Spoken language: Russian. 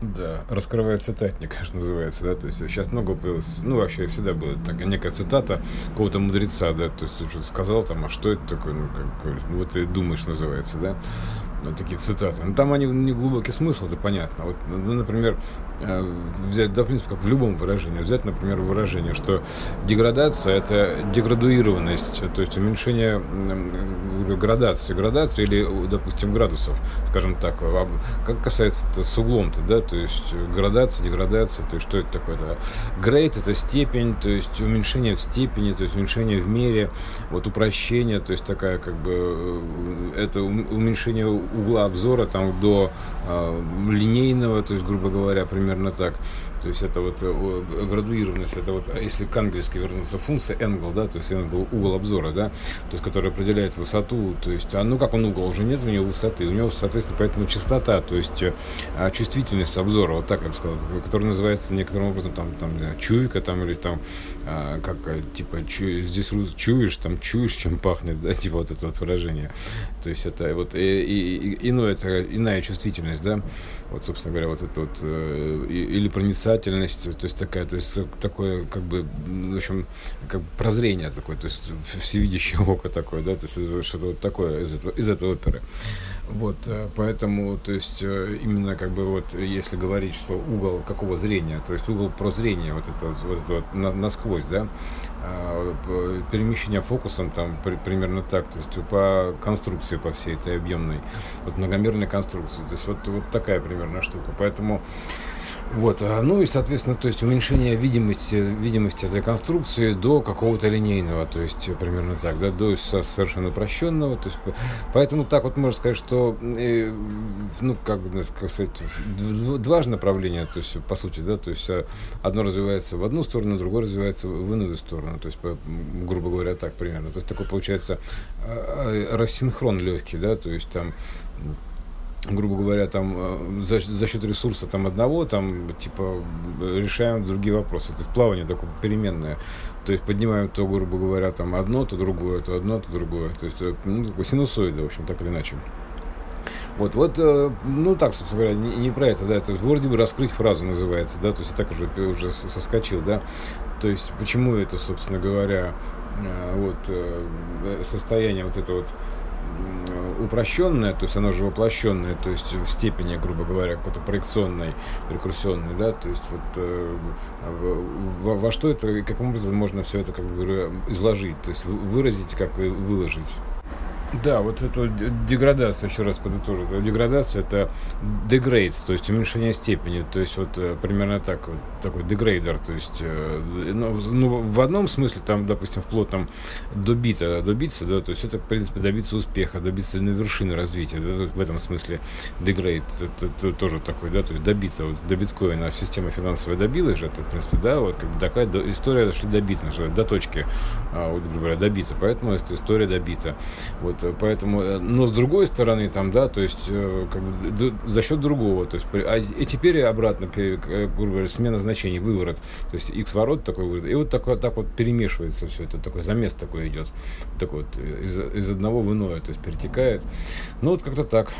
Да, раскрывается цитатник, конечно, называется, да, то есть сейчас много появилось, ну, вообще всегда была так, некая цитата какого-то мудреца, да, то есть ты что-то сказал там, а что это такое, ну, как, ну, вот ты думаешь, называется, да, вот такие цитаты. Ну, там они не глубокий смысл, это понятно. Вот, ну, например, э, взять, да, в принципе, как в любом выражении, взять, например, выражение, что деградация – это деградуированность, то есть уменьшение градации, градации или, допустим, градусов, скажем так. Как касается -то с углом-то, да, то есть градация, деградация, то есть что это такое? Да? Grade – это степень, то есть уменьшение в степени, то есть уменьшение в мере, вот упрощение, то есть такая как бы, э, это уменьшение угла обзора там до э, линейного, то есть, грубо говоря, примерно так. То есть это вот э, градуированность, это вот, а если к английски вернуться функция angle, да, то есть angle угол обзора, да, то есть который определяет высоту, то есть, а ну как он угол, уже нет у него высоты, у него, соответственно, поэтому частота, то есть а, чувствительность обзора, вот так я бы сказал, который называется некоторым образом там, там чуйка там или там, как, типа, чу, здесь чуешь, там чуешь, чем пахнет, да, типа вот это вот выражение. То есть это вот и, и, и, иное, это иная чувствительность, да, вот, собственно говоря, вот это вот, э, или проницательность, то есть такая, то есть такое, как бы, в общем, как прозрение такое, то есть всевидящее око такое, да, то есть что-то вот такое из, этого, из этой оперы. Вот, э, поэтому, то есть, э, именно как бы вот, если говорить, что угол какого зрения, то есть угол прозрения, вот это вот, вот, это вот на, насквозь, да, а, перемещение фокусом там при, примерно так, то есть по конструкции, по всей этой объемной, вот многомерной конструкции, то есть вот, вот такая примерно штука, поэтому вот, а, ну и, соответственно, то есть уменьшение видимости, видимости этой конструкции до какого-то линейного, то есть примерно так, да, до совершенно упрощенного, то есть, поэтому так вот можно сказать, что, э, ну, как, как сказать, два же направления, то есть, по сути, да, то есть, а, одно развивается в одну сторону, другое развивается в иную сторону, то есть, грубо говоря, так примерно, то есть, такой получается а, рассинхрон легкий, да, то есть, там, грубо говоря, там э, за, за счет ресурса там одного, там типа решаем другие вопросы. То есть плавание такое переменное. То есть поднимаем то, грубо говоря, там одно, то другое, то одно, то другое. То есть э, ну, такой синусоида, в общем, так или иначе. Вот, вот, э, ну так, собственно говоря, не, не про это, да, это вроде бы раскрыть фразу называется, да, то есть так уже, уже соскочил, да, то есть почему это, собственно говоря, вот состояние вот это вот упрощенное, то есть оно же воплощенное, то есть в степени, грубо говоря, какой-то проекционной, рекурсионной, да, то есть вот э, во, во что это каким образом можно все это как бы изложить, то есть выразить, как выложить. Да, вот эту деградацию, еще раз подытожу. Деградация это degrade, то есть уменьшение степени. То есть вот э, примерно так, вот, такой дегрейдер. То есть э, ну, ну, в одном смысле, там, допустим, вплоть там добита, добиться, да, то есть это, в принципе, добиться успеха, добиться на вершины развития. Да, в этом смысле degrade это, это тоже такой, да, то есть добиться. Вот до биткоина система финансовая добилась же, это, в принципе, да, вот как бы такая история дошли добита, до точки, а, вот, грубо говоря, добита. Поэтому история добита. Вот, поэтому, э, но с другой стороны, там, да, то есть, э, как бы, за счет другого, то есть, а, и теперь обратно, э, грубо говоря, смена значений, выворот, то есть, x ворот такой выворот, и вот так, вот так вот перемешивается все это, такой замес такой идет, такой вот, из, из одного в иное, то есть, перетекает, ну, вот как-то так.